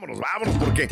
Vámonos, vámonos, porque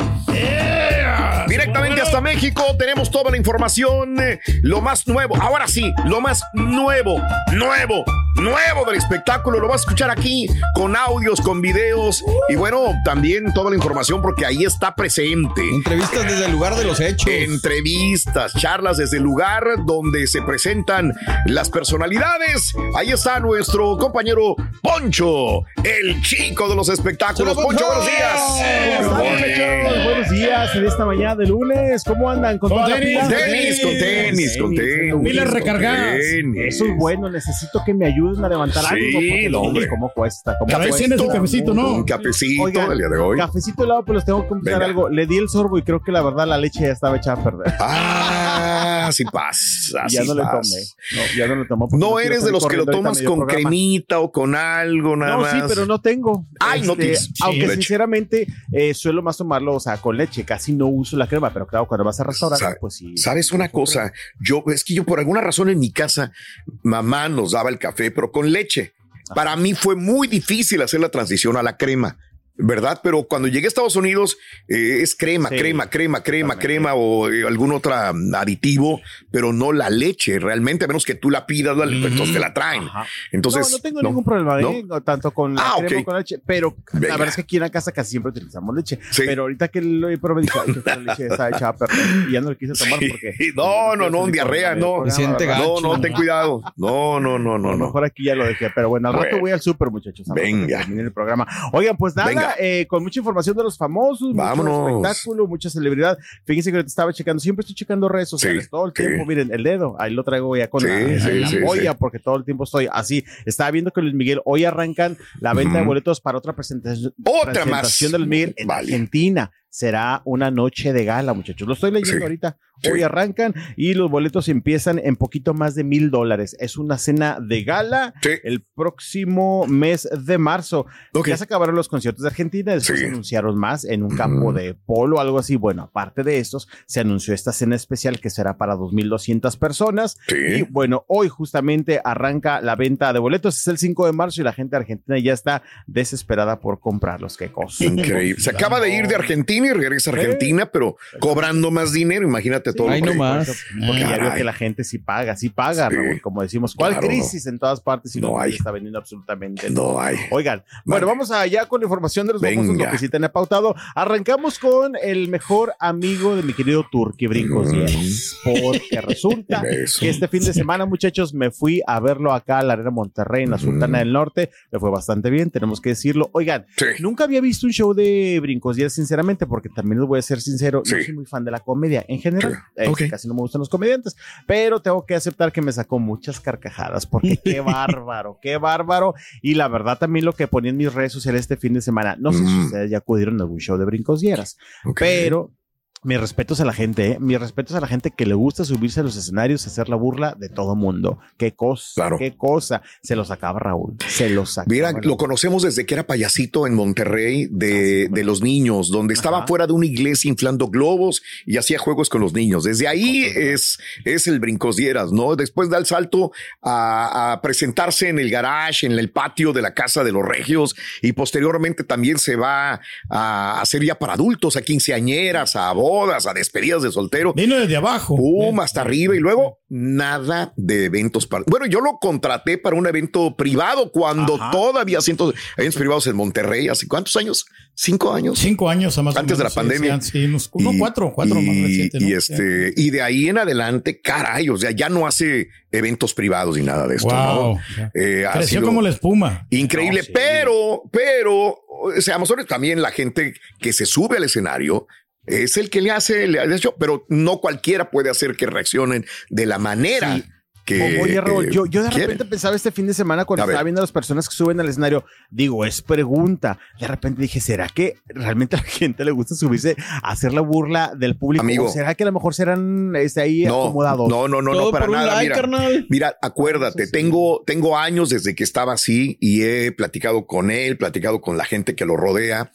directamente hasta México tenemos toda la información, eh, lo más nuevo. Ahora sí, lo más nuevo, nuevo, nuevo del espectáculo. Lo vas a escuchar aquí con audios, con videos y bueno, también toda la información porque ahí está presente. Entrevistas desde el lugar de los hechos. Entrevistas, charlas desde el lugar donde se presentan las personalidades. Ahí está nuestro compañero Poncho, el chico de los espectáculos. Poncho, buenos días. ¿Cómo están, muchachos? Buenos días en esta mañana de lunes. ¿Cómo andan? ¿Con, Con toda la tenis, tenis, con tenis, con tenis. Pilas recargadas. Eso es bueno. Necesito que me ayuden a levantar Sí, algo. Porque no, hombre. ¿Cómo cuesta? ¿Cómo cuesta? Tienes un cafecito, ¿no? Un cafecito Oigan, el día de hoy. Cafecito helado, pero les tengo que confesar algo. Le di el sorbo y creo que la verdad la leche ya estaba echada a perder. Ah, sí pasa. Y ya no le tomé. No, ya no le tomo. porque No quiero eres de los que lo tomas con cremita o con algo nada no, más. sí, pero no tengo. Ay, no Este, tienes. Aunque sinceramente eh, suelo más tomarlo, o sea, con leche. Casi no uso la crema, pero claro, cuando vas a restaurar, pues sí. ¿Sabes una cosa? Yo, es que yo por alguna razón en mi casa, mamá nos daba el café, pero con leche. Para mí fue muy difícil hacer la transición a la crema. ¿Verdad? Pero cuando llegué a Estados Unidos eh, es crema, Sí, crema, crema, crema, crema o eh, algún otro mm, aditivo, pero no la leche realmente, a menos que tú la pidas, dale, pues, entonces te la traen. Entonces, no, no tengo ningún problema, ¿eh? ¿no? tanto con la Ah, crema con la leche, pero Venga. la verdad es que aquí en la casa casi siempre utilizamos leche. Sí. Pero ahorita que lo he probado, dije, "Ay, creo que la leche está echada a perder", y ya no le quise tomar Sí. porque. No, no, no, diarrea, no. No, no, ten cuidado. No, no, no, no, A lo mejor aquí ya lo dejé, pero bueno, al rato voy al súper, muchachos. Venga. el programa. Oigan, pues nada, Venga. eh, con mucha información de los famosos, Vámonos. mucho espectáculo, mucha celebridad. Fíjense que estaba checando, siempre estoy checando redes sociales Sí, todo el sí. tiempo. Miren, el dedo, ahí lo traigo ya con Sí, la, la sí. porque todo el tiempo estoy así. Estaba viendo que Luis Miguel hoy arrancan la venta de boletos para otra presentación, Otra presentación más. de Luis Miguel en Vale. Argentina. Será una noche de gala, muchachos. Lo estoy leyendo Sí, ahorita. Hoy arrancan y los boletos empiezan en poquito más de mil dólares. Es una cena de gala Sí. el próximo mes de marzo. Ya se acabaron los conciertos de Argentina, después Sí. se anunciaron más en un campo de polo, algo así. Bueno, aparte de estos, se anunció esta cena especial que será para 2.200 personas. Sí. Y bueno, hoy justamente arranca la venta de boletos. Es el 5 de marzo y la gente Argentina ya está desesperada por comprarlos. Qué cosa. Increíble. Se acaba de ir de Argentina y regresa a Argentina, pero cobrando más dinero. Imagínate todo. Ay, lo no que- más. Porque ya veo que la gente sí paga, sí paga, Sí. Raúl, como decimos. ¿Cuál Claro, crisis en todas partes y No no hay. está vendiendo absolutamente No hay. Oigan, bueno, vamos allá con la información de los famosos, lo que sí tenía pautado. Arrancamos con el mejor amigo de mi querido Turki Brincos Dieras, porque resulta Mm. Eso. que este fin de semana, muchachos, me fui a verlo acá a la Arena Monterrey, en la Sultana del Norte. Le fue bastante bien, tenemos que decirlo. Oigan, Sí. nunca había visto un show de Brincos Dieras, porque también les voy a ser sincero, no Sí. soy muy fan de la comedia en general. Sí. Eh, Ok. Casi no me gustan los comediantes, pero tengo que aceptar que me sacó muchas carcajadas, porque qué bárbaro, qué bárbaro. Y la verdad también lo que ponía en mis redes sociales este fin de semana, no sé si Mm. ustedes ya acudieron a algún show de Brincos Dieras, Ok. pero mis respetos a la gente, ¿eh? mis respetos a la gente que le gusta subirse a los escenarios, hacer la burla de todo mundo. Qué cosa, Claro. qué cosa. Se lo sacaba Raúl, se lo sacaba. Mira, Raúl. lo conocemos desde que era payasito en Monterrey de, de los niños, donde estaba Ajá. fuera de una iglesia inflando globos y hacía juegos con los niños. Desde ahí es, es el brincos dieras, ¿no? Después da el salto a, a presentarse en el garage, en el patio de la casa de los regios y posteriormente también se va a hacer ya para adultos, a quinceañeras, a bodas bodas, a despedidas de soltero. Vino desde abajo. Pum, hasta arriba y luego nada de eventos. Para... Bueno, yo lo contraté para un evento privado cuando todavía cientos de eventos privados en Monterrey. ¿Hace cuántos años? ¿Cinco años? Cinco años más Antes o menos, de la sí, pandemia. sí, sí, unos- no, cuatro, cuatro más y, reciente, ¿no? y este, y de ahí en adelante, caray, o sea, ya no hace eventos privados ni nada de esto. Wow. ¿no? Eh, ha Creció sido como la espuma. Increíble, No, sí. pero, pero, seamos honestos, también la gente que se sube al escenario es el que le hace, le hace pero no cualquiera puede hacer que reaccionen de la manera Sí. que. Oye, Raúl, eh, yo, yo de quieren. repente pensaba este fin de semana cuando A ver. estaba viendo a las personas que suben al escenario, digo, es pregunta. De repente dije, ¿será que realmente a la gente le gusta subirse a hacer la burla del público? Amigo. ¿O será que a lo mejor serán este, ahí No, acomodados? no, no, no, Todo no, para nada. like, mira, carnal. Mira, acuérdate, tengo, tengo años desde que estaba así y he platicado con él, platicado con la gente que lo rodea.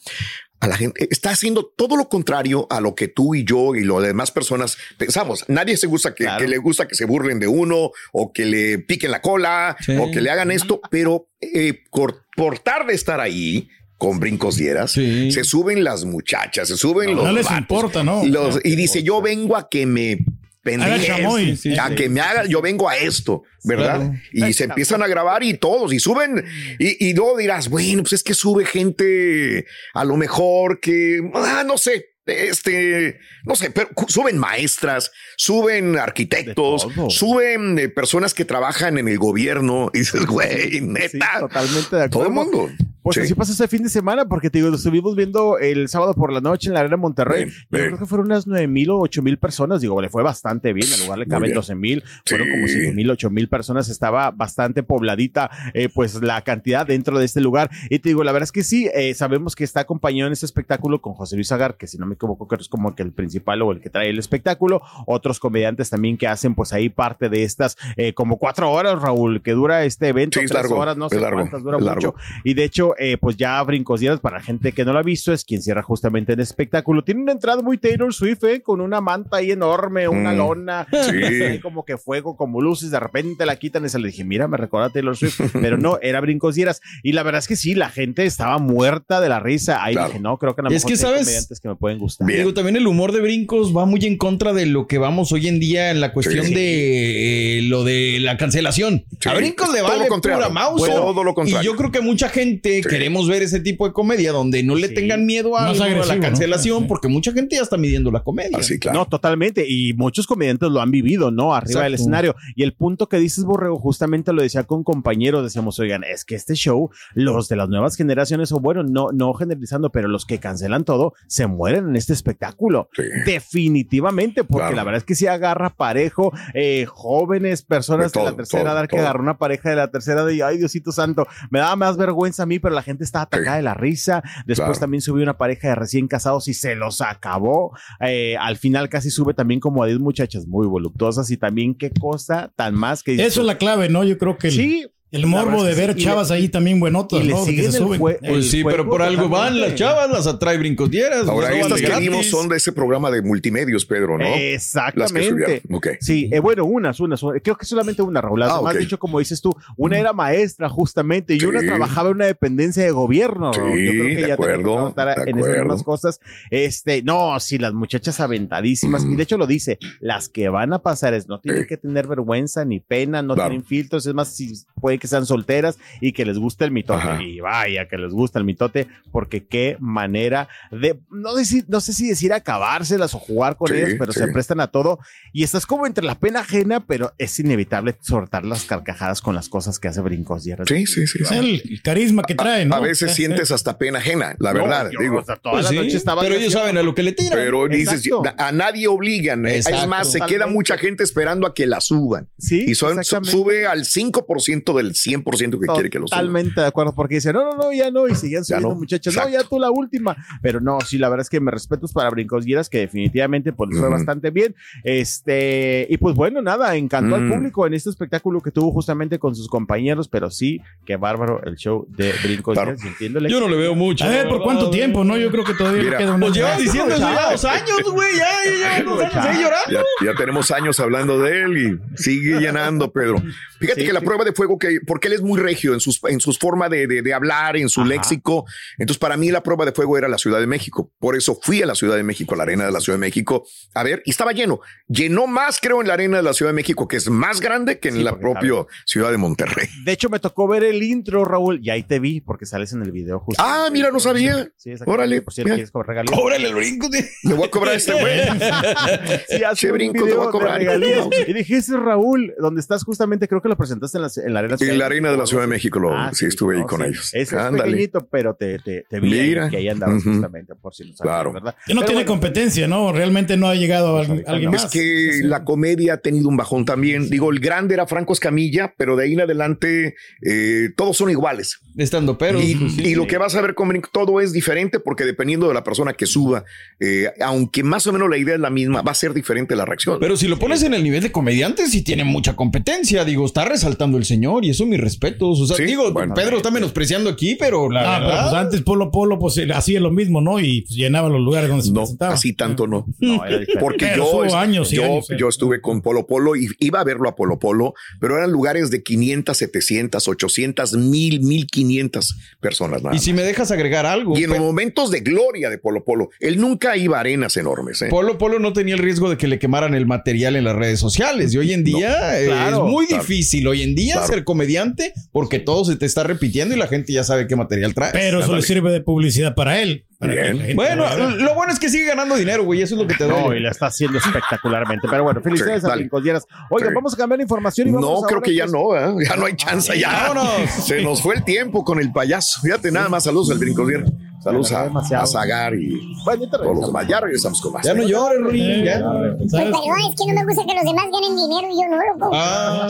A la gente está haciendo todo lo contrario a lo que tú y yo y las demás personas pensamos. Nadie se gusta que, Claro. que le gusta que se burlen de uno o que le piquen la cola Sí. o que le hagan esto, pero eh, por, por tarde estar ahí con brincos dieras, Sí. se suben las muchachas, se suben No los les vatos, importa, ¿no? los- y dice, yo vengo a que me pendejes, chamoy. Sí, sí, a sí. que me haga, yo vengo a esto, ¿verdad? Claro. Y se empiezan a grabar y todos, y suben, y, y luego dirás, bueno, pues es que sube gente a lo mejor que, ah, no sé, este, no sé, pero suben maestras, suben arquitectos, todo. suben eh, personas que trabajan en el gobierno, y dices, güey, Sí, neta, totalmente de todo acuerdo. el mundo. Pues Sí. así pasó este fin de semana, porque te digo, lo estuvimos viendo el sábado por la noche en la Arena Monterrey. Bien, Yo creo que fueron unas nueve mil o ocho mil personas. Digo, le fue bastante bien. En lugar le caben bien. doce mil, fueron Sí. como siete mil, ocho mil personas. Estaba bastante pobladita, eh, pues la cantidad dentro de este lugar. Y te digo, la verdad es que sí, eh, sabemos que está acompañado en este espectáculo con José Luis Agar, que si no me equivoco, creo que es como que el principal o el que trae el espectáculo. Otros comediantes también que hacen, pues ahí parte de estas, eh, como cuatro horas, Raúl, que dura este evento. Sí, es tres largo, horas, no sé largo, cuántas, dura mucho. largo. Y de hecho, eh, pues ya Brincos Días, para la gente que no lo ha visto, es quien cierra justamente el espectáculo. Tiene una entrada muy Taylor Swift, eh, con una manta ahí enorme, una Mm. lona, Sí. ahí como que fuego, como luces, de repente la quitan y se le dije, mira, me recuerda a Taylor Swift, pero no, era Brincos Dieras. Y la verdad es que sí, la gente estaba muerta de la risa. Ahí Claro. dije, no, creo que a lo Es mejor que, sí hay ¿sabes? comediantes que me pueden gustar. Bien. Digo, también el humor de brincos va muy en contra de lo que vamos hoy en día en la cuestión Sí. de eh, lo de la cancelación. Sí. A brincos le Todo vale lo contrario. pura mouse. Todo lo contrario. Y yo creo que mucha gente Sí. queremos ver ese tipo de comedia donde no le Sí. tengan miedo a, algo, a la ¿no? cancelación, Sí. porque mucha gente ya está midiendo la comedia. Así, claro. No, totalmente. Y muchos comediantes lo han vivido, ¿no? Arriba del Exacto. escenario. Y el punto que dices, Borrego, justamente lo decía con compañeros, decíamos, oigan, es que este show, los de las nuevas generaciones, o bueno, no, no generalizando, pero los que cancelan todo, se mueren en este espectáculo. Sí. Definitivamente, porque Claro. la verdad es que sí agarra parejo, eh, jóvenes, personas De de, la todo, tercera todo, edad que todo. agarró una pareja de la tercera edad y, ay, Diosito santo, me daba más vergüenza a mí, pero la gente estaba atacada de la risa. Después Claro. también subió una pareja de recién casados y se los acabó. Eh, al final casi sube también como a 10 muchachas muy voluptuosas y también qué cosa tan más que Eso es la clave, ¿no? Yo creo que el, Sí, el morbo de ver chavas le- ahí también buenotas, y le ¿no? Que se suben. jue- Pues sí, juego pero por algo van las chavas, las atrae brincos dieras. Ahora, las estas que vimos son de ese programa de multimedios, Pedro, ¿no? Las que Exactamente. subieron. Ok. Sí, eh, bueno, unas, unas, creo que solamente una, Raúl. Las Ah, demás, como dices tú, una era maestra justamente y Sí. una trabajaba en una dependencia de gobierno. Sí. Yo creo que de ya acuerdo, estar de en esas mismas cosas. Este, no, sí, las muchachas aventadísimas. Y de hecho lo dice, las que van a pasar es, no tienen que tener vergüenza ni pena, no Claro. tienen filtros. Es más, si puede que sean solteras y que les guste el mitote. Ajá. Y vaya, que les gusta el mitote, porque qué manera de, no sé si, no sé si decir acabárselas o jugar con Sí, ellas, pero sí. se prestan a todo. Y estás como entre la pena ajena, pero es inevitable soltar las carcajadas con las cosas que hace brincos. Y Sí, sí, sí. Es sí. el, el carisma que trae, ¿no? A veces sientes hasta pena ajena, la verdad, yo, digo. o sea, toda Pues la sí, noche estaba pero ellos haciendo- saben a lo que le tiran. Pero dices, a nadie obligan. ¿eh? Es más, se queda mucha gente esperando a que la suban. Sí, Y son, sube al 5% del 100% que quiere que lo suban. Totalmente de acuerdo, porque dicen, no, no, no, ya no, y siguen subiendo no. muchachos, no, ya tú la última. Pero no, sí, la verdad es que me respetos para Brincos Guieras, que definitivamente pues fue bastante bien. Este, y pues bueno, nada, encantó al Mm. público en este espectáculo que tuvo justamente con sus compañeros, pero sí, qué bárbaro el show de Brincos Claro. Entiendo el Yo no le veo mucho. A ver, ¿por cuánto tiempo, no? Yo creo que todavía Mira, queda. Pues lleva diciendo eso ya dos años, güey. Ya, ya, ya, dos años ahí llorando. Ya, ya tenemos años hablando de él y sigue llenando, Pedro. Fíjate Sí, que la sí. prueba de fuego que porque él es muy regio en sus, en sus formas de, de, de hablar, en su Ajá. léxico. Entonces, para mí la prueba de fuego era la Ciudad de México. Por eso fui a la Ciudad de México, a la arena de la Ciudad de México, a ver, y estaba lleno. Llenó más, creo, en la arena de la Ciudad de México, que es más grande que en Sí, la propia. Ciudad de Monterrey. De hecho, me tocó ver el intro, Raúl, y ahí te vi, porque sales en el video justo. Ah, mira, no sabía. Sí. Órale, Por cierto. ¿quieres cobrar? Órale el brinco. de- Le voy a cobrar a este güey. Sí, hace brinco, te voy a cobrar. Y dije, ese es Raúl, donde estás justamente, creo que lo presentaste en la, en la arena. En la arena de la Ciudad de. México, lo, Ah, sí, estuve ahí no, con sí. ellos. Es Ándale. pequeñito, pero te, te, te vi ahí, Mira. que ahí andabas justamente, por si lo sabías, Claro. ¿verdad? Que no Pero tiene bueno, competencia, ¿no? Realmente no ha llegado a alguien alguien no. más. Es que la comedia ha tenido un bajón también. Digo, el grande era Franco Escamilla, pero de ahí en adelante eh, todos son iguales. Estando pero. y, pues, sí. y lo que vas a ver con Brinco, todo es diferente porque dependiendo de la persona que suba, eh, aunque más o menos la idea es la misma, va a ser diferente la reacción. Pero si lo pones en el nivel de comediante, sí tiene mucha competencia. Digo, está resaltando el señor y eso mis respetos. O sea, Sí, digo, bueno. Pedro está menospreciando aquí, pero la Ah, pero pues antes Polo Polo pues hacía lo mismo, ¿no? Y pues, llenaba los lugares donde se no, presentaba. así tanto no. Porque Pero yo, años y yo, años, eh. yo estuve con Polo Polo y iba a verlo a Polo Polo, pero eran lugares de 500, 700, 800, 1000, 1500 personas. Nada Y si más. me dejas agregar algo. Y en los momentos de gloria de Polo Polo, él nunca iba a arenas enormes. ¿eh? Polo Polo no tenía el riesgo de que le quemaran el material en las redes sociales. Y hoy en día claro, es muy claro. difícil hoy en día Claro. ser comediante porque todo se te está repitiendo y la gente ya sabe qué material trae. Pero eso le sirve de publicidad para él. para Bueno, lo lo bueno es que sigue ganando dinero, güey. Eso es lo que te doy. No, y la está haciendo espectacularmente. Pero bueno, felicidades Sí, a. Brincos Oigan, Sí. vamos a cambiar la información y vamos No, creo que ya pues, no, ¿eh? ya no hay chance, ya. vámonos. Se nos fue el tiempo con el payaso. Fíjate, nada más saludos al brincodier. Saludos a, a Zagar y Bueno, todos los regresamos. demás. Ya regresamos con más. Ya no llores, Rui. Eh, ya. Pues perdón, es que no me gusta que los demás ganen dinero y yo no, loco. Ah,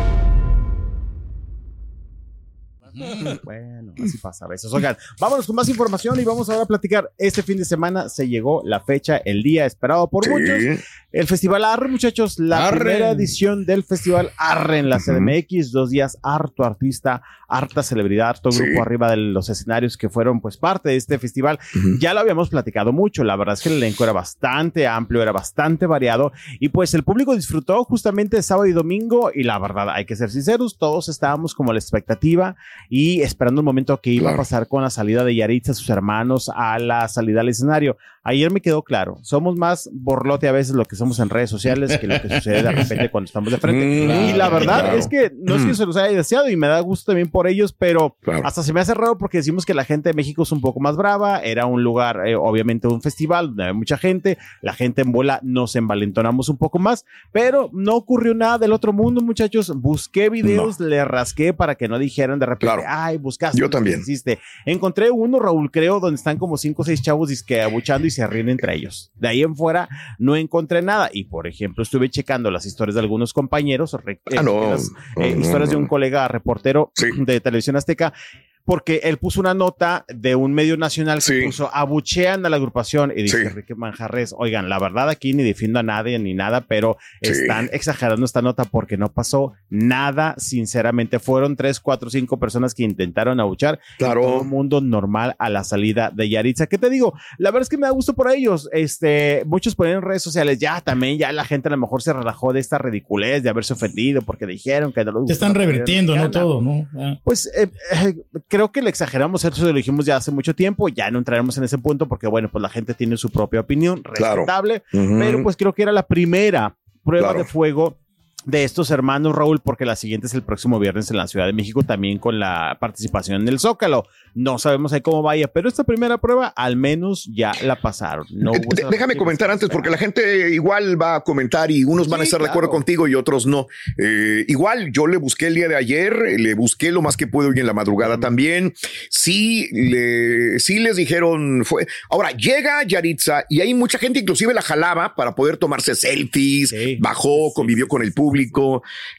Bueno, así pasa a veces. Oigan, vámonos con más información y vamos ahora a platicar. Este fin de semana se llegó la fecha, el día esperado por Sí. muchos. El Festival Arre, muchachos, la Arre. primera edición del Festival Arre en la CDMX, dos días, harto artista, harta celebridad, harto Sí. grupo arriba de los escenarios que fueron pues parte de este festival. Ya lo habíamos platicado mucho, la verdad es que el elenco era bastante amplio, era bastante variado y pues el público disfrutó justamente sábado y domingo y la verdad, hay que ser sinceros, todos estábamos como a la expectativa y esperando el momento que iba Claro. a pasar con la salida de Yaritza, sus hermanos, a la salida al escenario. Ayer me quedó claro, somos más borlote a veces lo que somos en redes sociales que lo que sucede de repente cuando estamos de frente. Mm, y la verdad claro. es que no es que Mm. se los haya deseado y me da gusto también por ellos, pero Claro. hasta se me hace raro porque decimos que la gente de México es un poco más brava, era un lugar, eh, obviamente un festival donde había mucha gente, la gente en bola nos envalentonamos un poco más, pero no ocurrió nada del otro mundo, muchachos. Busqué videos, le rasqué para que no dijeran de repente, Claro. ay, buscaste. Yo también. Hiciste. Encontré uno, Raúl, creo, donde están como cinco o seis chavos disque abuchando y se ríen entre ellos. De ahí en fuera no encontré nada. Y por ejemplo, estuve checando las historias de algunos compañeros, Ah, no. las, No, eh, no, historias de no. un colega reportero Sí. de televisión azteca. Porque él puso una nota de un medio nacional que Sí. puso abuchean a la agrupación y dice Sí. Enrique Manjarres, oigan, la verdad aquí ni defiendo a nadie ni nada, pero Sí. están exagerando esta nota porque no pasó nada, sinceramente. Fueron tres, cuatro, cinco personas que intentaron abuchar Claro. todo el mundo normal a la salida de Yaritza. ¿Qué te digo? La verdad es que me da gusto por ellos. Este, muchos ponen en redes sociales, ya también, ya la gente a lo mejor se relajó de esta ridiculez de haberse ofendido porque dijeron que no les Te están revirtiendo, ¿no? Todo, ¿no? Ah. Pues eh, eh, creo que le exageramos, eso lo dijimos ya hace mucho tiempo, ya no entraremos en ese punto porque bueno, pues la gente tiene su propia opinión, Claro. respetable, pero pues creo que era la primera prueba Claro. de fuego de estos hermanos, Raúl, porque la siguiente es el próximo viernes en la Ciudad de México, también con la participación en el Zócalo. No sabemos ahí cómo vaya, pero esta primera prueba al menos ya la pasaron. No Eh, de- déjame comentar antes, porque la gente igual va a comentar y unos van a estar de acuerdo contigo y otros no. Eh, igual yo le busqué el día de ayer, le busqué lo más que puedo hoy en la madrugada también. Sí, le, sí les dijeron, fue. Ahora llega Yaritza y hay mucha gente, inclusive la jalaba para poder tomarse selfies, Sí. bajó, convivió con el público.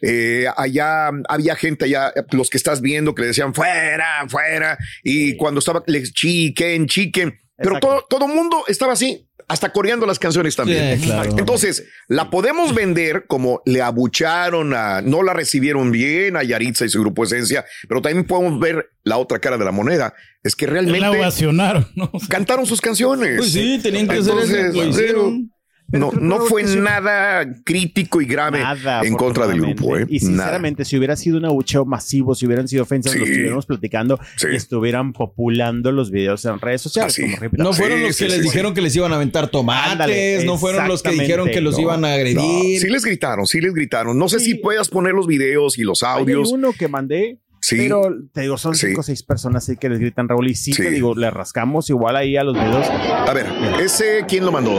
Eh, allá había gente allá, los que estás viendo, que le decían fuera, fuera. Y cuando estaba, les chiquen, chiquen. Pero todo, todo mundo estaba así, hasta coreando las canciones también. Sí, claro. Entonces, la podemos vender como le abucharon a, no la recibieron bien a Yaritza y su grupo Esencia, pero también podemos ver la otra cara de la moneda. Es que La realmente ovacionaron, ¿no? cantaron sus canciones. Pues sí, tenían que hacer eso, lo hicieron. No, no fue nada crítico y grave Nada, en contra del grupo. ¿eh? Y sinceramente, si hubiera sido un abucheo masivo, si hubieran sido ofensas, Sí. lo estuviéramos platicando Sí. y estuvieran populando los videos en redes sociales. Así. como repito. No Sí, fueron los sí, que les sí, dijeron que les iban a aventar tomates, Ándale, no fueron los que dijeron que los iban a No, agredir. sí les gritaron, sí les gritaron. No sé si puedas poner los videos y los Ahí hay audios. uno que mandé, Sí. pero te digo, son cinco o seis personas así que les gritan Raúl. Y sí, Sí. te digo, le rascamos igual ahí a los videos. A ver, ese, ¿quién lo mandó?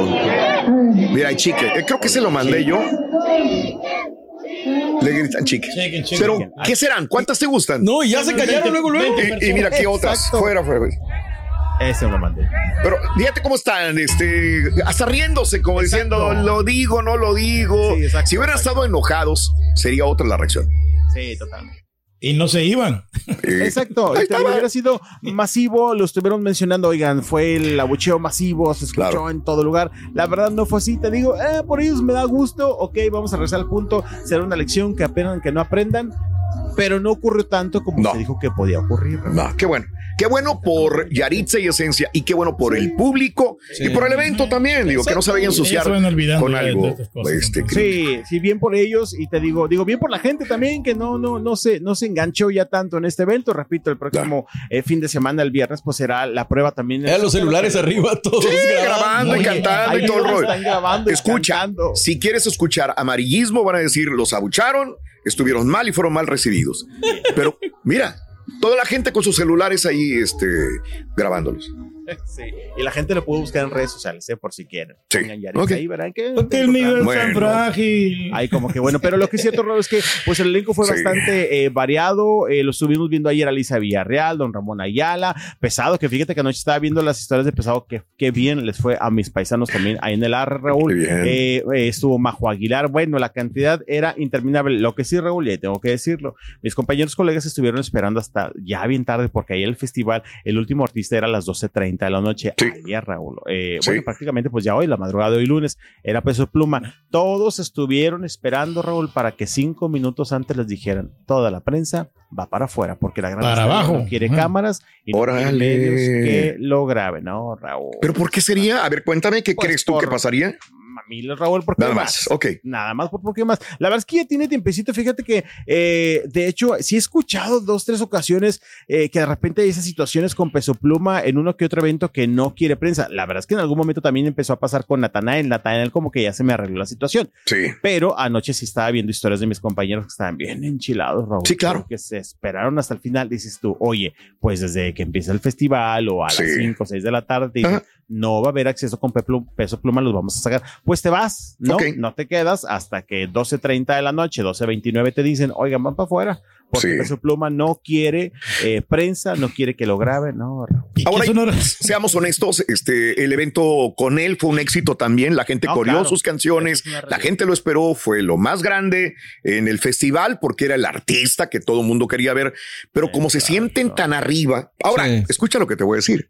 Mira, hay chique. Eh, Creo que se lo mandé yo. Le gritan chique. Chicken, chicken. Pero, ¿qué serán? ¿Cuántas te gustan? No, y ya se callaron luego, luego. Y, y mira aquí otras. Exacto. Fuera, fuera. Ese lo mandé. Pero fíjate cómo están, este, hasta riéndose, como diciendo, lo digo, no lo digo. Sí, exacto, si hubieran exacto. estado enojados, sería otra la reacción. Sí, totalmente. Y no se iban. Exacto, hubiera sido masivo, lo estuvieron mencionando, oigan, fue el abucheo masivo, se escuchó Claro. en todo lugar. La verdad no fue así, te digo, eh, por ellos me da gusto, ok, vamos a regresar al punto, será una lección que apenas que no aprendan, pero no ocurrió tanto como No. se dijo que podía ocurrir. No, qué bueno. Qué bueno por Yaritza y Esencia y qué bueno por el público y por el evento también. Digo, que no se vaya a ensuciar se con algo. cosas. Este, Sí, sí, bien por ellos y te digo, digo bien por la gente también que no, no, no se, no se enganchó ya tanto en este evento. Repito, el próximo eh, fin de semana, el viernes, pues será la prueba también. Eh, los celulares arriba, todos Sí, grabando y Oye, cantando y todo el rollo. están grabando y Escucha, cantando. si quieres escuchar amarillismo, van a decir, los abucharon, estuvieron mal y fueron mal recibidos. Pero mira, toda la gente con sus celulares ahí este, grabándolos. Sí. Y la gente lo puede buscar en redes sociales, ¿eh? por si quieren. Sí. Pongan Yaritza Ok. ahí, verán que. Porque el nivel tan frágil. Ahí como que bueno, pero lo que es cierto, Raúl, es que pues el elenco fue Sí. bastante eh, variado. eh, lo estuvimos viendo ayer a Lisa Villarreal, don Ramón Ayala, Pesado, que fíjate que anoche estaba viendo las historias de Pesado, que, que bien les fue a mis paisanos también ahí en el AR, Raúl. Qué bien. Eh, eh, estuvo Majo Aguilar, bueno, la cantidad era interminable. Lo que sí, Raúl, y tengo que decirlo, mis compañeros colegas estuvieron esperando hasta ya bien tarde, porque ahí el festival, el último artista era a las 12.30 de la noche. Sí. Ayer, Raúl. Eh, Sí. Bueno, prácticamente pues ya hoy, la madrugada de hoy lunes, era peso pluma. Todos estuvieron esperando, Raúl, para que cinco minutos antes les dijeran, toda la prensa va para afuera, porque la gran Para abajo. no quiere cámaras y no quiere Órale. medios que lo graben, ¿no, Raúl? ¿Pero por qué sería? A ver, cuéntame, ¿qué Pues crees tú por- que pasaría? Mamiles, Raúl, ¿por qué Nada más? más, ok. Nada más, ¿por, qué más? La verdad es que ya tiene tiempecito. Fíjate que, eh, de hecho, sí he escuchado dos, tres ocasiones eh, que de repente hay esas situaciones con peso pluma en uno que otro evento que no quiere prensa. La verdad es que en algún momento también empezó a pasar con Natanael. Natanael, como que ya se me arregló la situación. Sí. Pero anoche sí estaba viendo historias de mis compañeros que estaban bien enchilados, Raúl. Sí, claro. Que se esperaron hasta el final. Dices tú, oye, pues desde que empieza el festival o a las 5 o 6 de la tarde, dicen, no va a haber acceso con peso pluma, los vamos a sacar. Pues te vas, ¿no? No te quedas hasta que 12.30 de la noche, 12.29 te dicen, oigan, van para afuera. Porque Sí. peso pluma no quiere eh, prensa, no quiere que lo graben, no, Raúl. ¿Y qué Ahora, seamos honestos, este, el evento con él fue un éxito también. La gente No, coreó claro. sus canciones, la gente lo esperó, fue lo más grande en el festival porque era el artista que todo el mundo quería ver. Pero como se sienten tan arriba, ahora Sí. escucha lo que te voy a decir.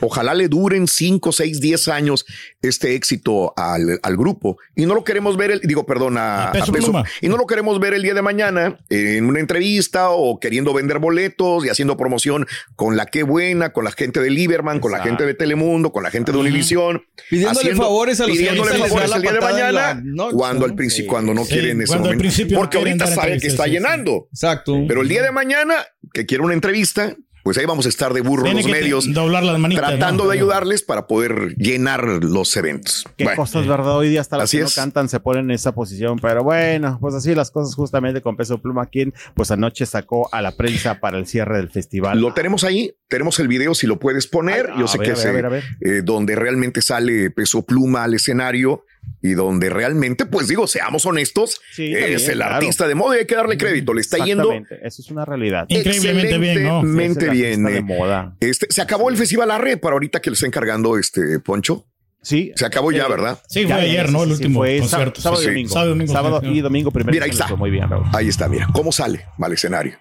Ojalá le duren 5, 6, 10 años este éxito al, al grupo y no lo queremos ver, el, digo, perdón, a, A Peso a Peso- Pluma. y no lo queremos ver el día de mañana en una entrevista o queriendo vender boletos y haciendo promoción con la que buena, con la gente de Lieberman, con la gente de Telemundo, con la gente de Univisión, Pidiéndole favores a los que pidiéndole favores el día de mañana, la cuando al Sí. cuando no Sí, quieren en ese momento, no porque ahorita dar saben que está sí. llenando. Exacto. Pero el día de mañana que quiere una entrevista, pues ahí vamos a estar de burro Tiene los medios. doblar las manitas, Tratando ¿no? de ayudarles para poder llenar los eventos. Qué Bueno, cosas, ¿verdad? Hoy día hasta las Así que no cantan se ponen en esa posición. Pero bueno, pues así las cosas justamente con Peso Pluma, quien pues anoche sacó a la prensa para el cierre del festival. Lo tenemos ahí, tenemos el video si lo puedes poner. Ay, Yo a sé ver, que a ver, es a ver, a ver. eh, donde realmente sale peso pluma al escenario y donde realmente, pues digo, seamos honestos, Sí, es también, el claro. artista de moda y hay que darle crédito. Le está yendo Exactamente, Eso es una realidad. Increíblemente bien, ¿no? el bien. de eh. moda. Este, se acabó el festival Arre para ahorita que le está encargando este Poncho. Sí. Se acabó ya, Eh, ¿verdad? Sí, fue Ya, ayer, ¿no? El sí, último fue concierto. Sábado, Sí, domingo. Sábado domingo, Sábado sí, y domingo primero. Mira, ahí está. Muy bien, Raúl. Ahí está, mira, cómo sale al escenario.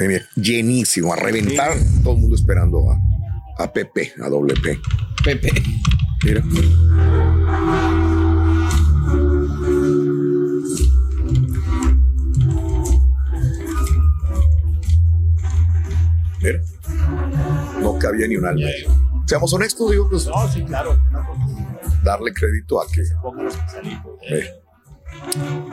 Eh, mira, llenísimo, a reventar, todo el mundo esperando a, a Pepe, a doble P. Pepe. Mira. No cabía ni un alma. Seamos honestos, digo, pues No, sí, claro. darle crédito a que. Eh.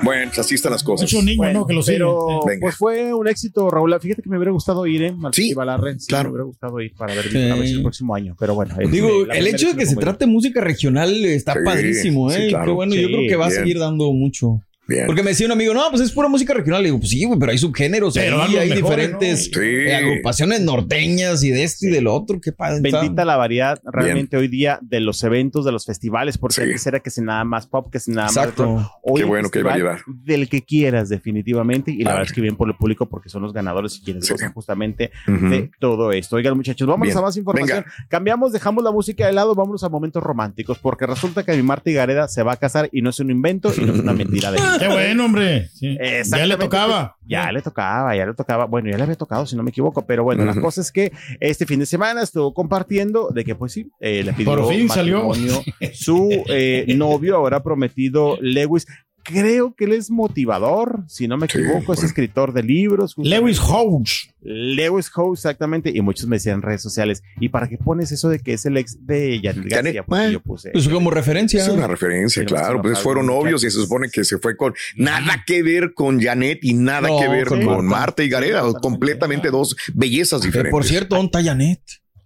Bueno, pues así están las cosas. Mucho niño, Bueno, ¿no? Que lo pero pues fue un éxito, Raúl. Fíjate que me hubiera gustado ir, ¿eh? Al Sí, Festival Arre. Sí, claro. Me hubiera gustado ir para ver, Sí. el próximo año. Pero bueno. es- Digo, el hecho de que se trate música regional está Sí, padrísimo, ¿eh? sí, claro. Qué bueno, yo creo que va bien. a seguir dando mucho. Bien. Porque me decía un amigo, no, pues es pura música regional. Le digo, pues sí, güey, pero hay subgéneros, Pero ahí, hay mejor, diferentes ¿no? Sí. eh, agrupaciones norteñas y de esto y del otro. Qué padre. está. Bendita la variedad realmente hoy día de los eventos, de los festivales, porque Sí. antes era que se nada más pop, que se nada Exacto. más. Hoy Qué bueno que hay variedad. Del que quieras, definitivamente. Y la verdad es que bien por el público, porque son los ganadores y quienes Sí. gozan justamente de todo esto. Oigan, muchachos, vámonos Bien. a más información. Cambiamos, dejamos la música de lado, vámonos a momentos románticos, porque resulta que mi Marta Gareda se va a casar y no es un invento y no es una mentira de Qué bueno, hombre. Sí. Ya le tocaba. Ya le tocaba, ya le tocaba. Bueno, ya le había tocado, si no me equivoco. Pero bueno, la Ujú. cosa es que este fin de semana estuvo compartiendo de que, pues sí, eh, le pidió Por fin salió. su eh, novio, ahora prometido Lewis. Creo que él es motivador, si no me Sí, equivoco, es escritor de libros. justamente. Lewis Hodge. Lewis Howe, exactamente. Y muchos me decían en redes sociales, ¿y para qué pones eso de que es el ex de Janet García? Janet, Pues eh. yo puse. Pues como referencia. Es una referencia, Sí, claro. Pues fueron no, novios y se supone que se fue con nada que ver con Janet y nada No, que ver con con, Marta. Y Gareda. Sí, completamente dos bellezas diferentes. por cierto, ¿dónde está Janet?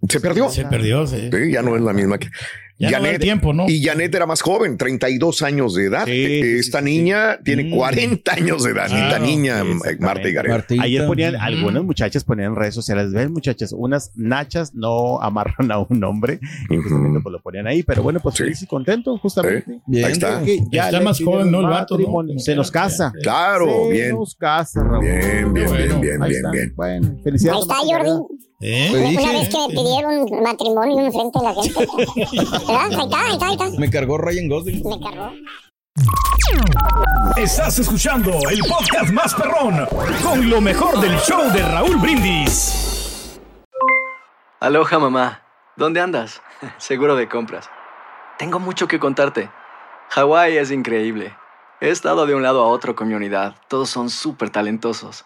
se perdió. Se perdió, sí. Sí, ya no es la misma que. Ya no da el tiempo, ¿no? Y Janet era más joven, 32 años de edad. Sí, sí, sí, Esta sí, sí. niña tiene Mm. 40 años de edad. Esta niña. Marta y. Martita. Ayer ponían, Ujú. algunas muchachas ponían en redes sociales, ven muchachas, unas nachas no amarran a un hombre, y justamente pues lo ponían ahí, pero bueno, pues Sí. feliz y contento, justamente. Bien. Ahí está. Ya Está más joven, ¿no? El vato, ¿no? Se nos casa. Claro, Se bien. nos casa, Raúl. Bien, bien, bueno. bien, bien, Ahí bien, está. bien. Bueno, Ahí felicidades. está, a Marta Jordi. ¿Eh? Te Una dije, vez que me pidieron matrimonio enfrente de la gente. ¿Verdad? Ahí está, ahí está, ahí está. me cargó Ryan Gosling. Me cargó. Estás escuchando el podcast más perrón con lo mejor del show de Raúl Brindis. Aloha mamá, ¿dónde andas? Seguro de compras. Tengo mucho que contarte. Hawái es increíble. He estado de un lado a otro con mi unidad. Todos son súper talentosos.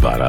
Para,